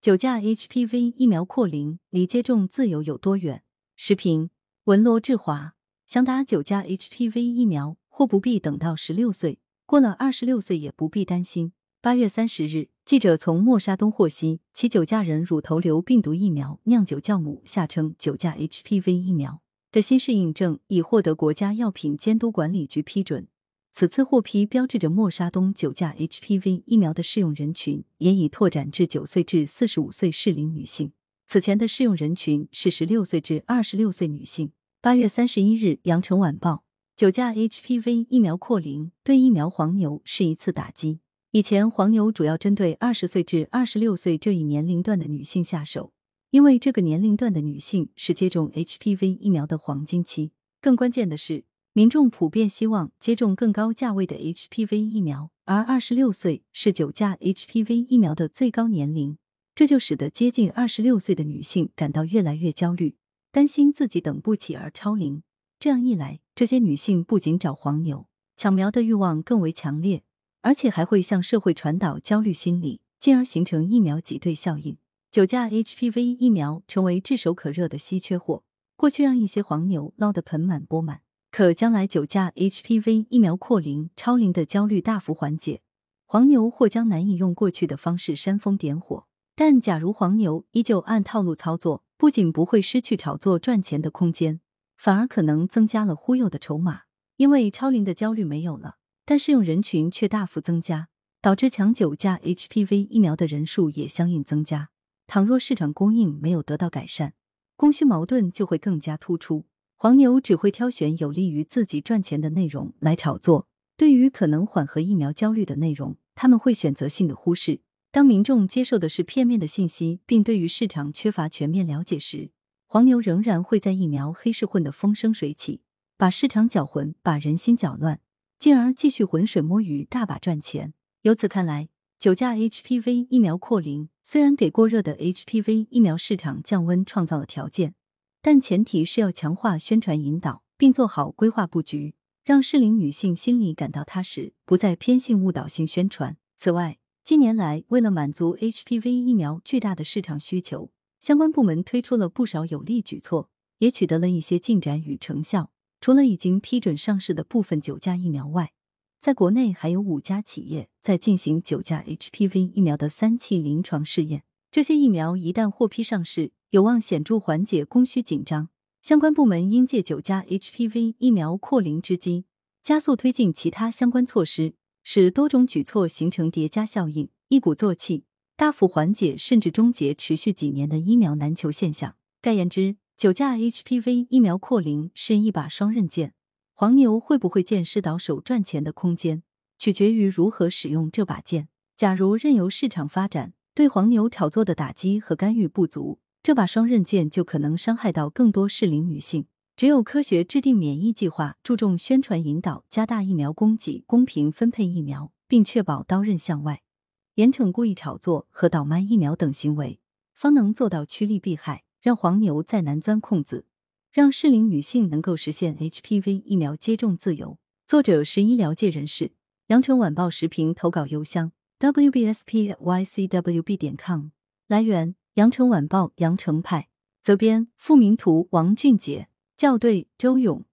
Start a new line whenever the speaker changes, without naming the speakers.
九价 HPV 疫苗扩龄离接种自由有多远？时评：文罗志华。想打九价 HPV 疫苗，或不必等到十六岁，过了二十六岁也不必担心。八月三十日，记者从默沙东获悉，其九价人乳头瘤病毒疫苗酿酒酵母（下称九价 HPV 疫苗）的新适应症已获得国家药品监督管理局批准。此次获批标志着默沙东九价 HPV 疫苗的适用人群也已拓展至九岁至四十五岁适龄女性。此前的适用人群是十六岁至二十六岁女性。八月三十一日，《羊城晚报》九价 HPV 疫苗扩龄对疫苗黄牛是一次打击。以前黄牛主要针对二十岁至二十六岁这一年龄段的女性下手，因为这个年龄段的女性是接种 HPV 疫苗的黄金期。更关键的是，民众普遍希望接种更高价位的 HPV 疫苗，而二十六岁是九价 HPV 疫苗的最高年龄，这就使得接近二十六岁的女性感到越来越焦虑。担心自己等不起而超龄，这样一来，这些女性不仅找黄牛抢苗的欲望更为强烈，而且还会向社会传导焦虑心理，进而形成疫苗挤兑效应。九价 HPV 疫苗成为炙手可热的稀缺货，过去让一些黄牛捞得盆满钵满，可将来九价 HPV 疫苗扩龄、超龄的焦虑大幅缓解，黄牛或将难以用过去的方式煽风点火。但假如黄牛依旧按套路操作，不仅不会失去炒作赚钱的空间，反而可能增加了忽悠的筹码。因为超龄的焦虑没有了，但适用人群却大幅增加，导致抢九价 HPV 疫苗的人数也相应增加。倘若市场供应没有得到改善，供需矛盾就会更加突出。黄牛只会挑选有利于自己赚钱的内容来炒作，对于可能缓和疫苗焦虑的内容，他们会选择性的忽视。当民众接受的是片面的信息，并对于市场缺乏全面了解时，黄牛仍然会在疫苗黑市混得风生水起，把市场搅浑，把人心搅乱，进而继续浑水摸鱼，大把赚钱。由此看来，九价 HPV 疫苗扩龄虽然给过热的 HPV 疫苗市场降温创造了条件，但前提是要强化宣传引导，并做好规划布局，让适龄女性心里感到踏实，不再偏信误导性宣传。此外，近年来，为了满足 HPV 疫苗巨大的市场需求，相关部门推出了不少有力举措，也取得了一些进展与成效。除了已经批准上市的部分九价疫苗外，在国内还有五家企业在进行九价 HPV 疫苗的三期临床试验。这些疫苗一旦获批上市，有望显著缓解供需紧张。相关部门应借九价 HPV 疫苗扩龄之机，加速推进其他相关措施。使多种举措形成叠加效应，一鼓作气，大幅缓解甚至终结持续几年的疫苗难求现象。概言之，九价 HPV 疫苗扩龄是一把双刃剑，黄牛会不会见势倒手赚钱的空间，取决于如何使用这把剑。假如任由市场发展，对黄牛炒作的打击和干预不足，这把双刃剑就可能伤害到更多适龄女性。只有科学制定免疫计划，注重宣传引导，加大疫苗供给，公平分配疫苗，并确保刀刃向外，严惩故意炒作和倒卖疫苗等行为，方能做到趋利避害，让黄牛再难钻空子，让适龄女性能够实现 HPV 疫苗接种自由。作者是医疗界人士，羊城晚报时评投稿邮箱 wbspycwb 点 com。来源：羊城晚报羊城派，责编：付明图，王俊杰。校对：周勇。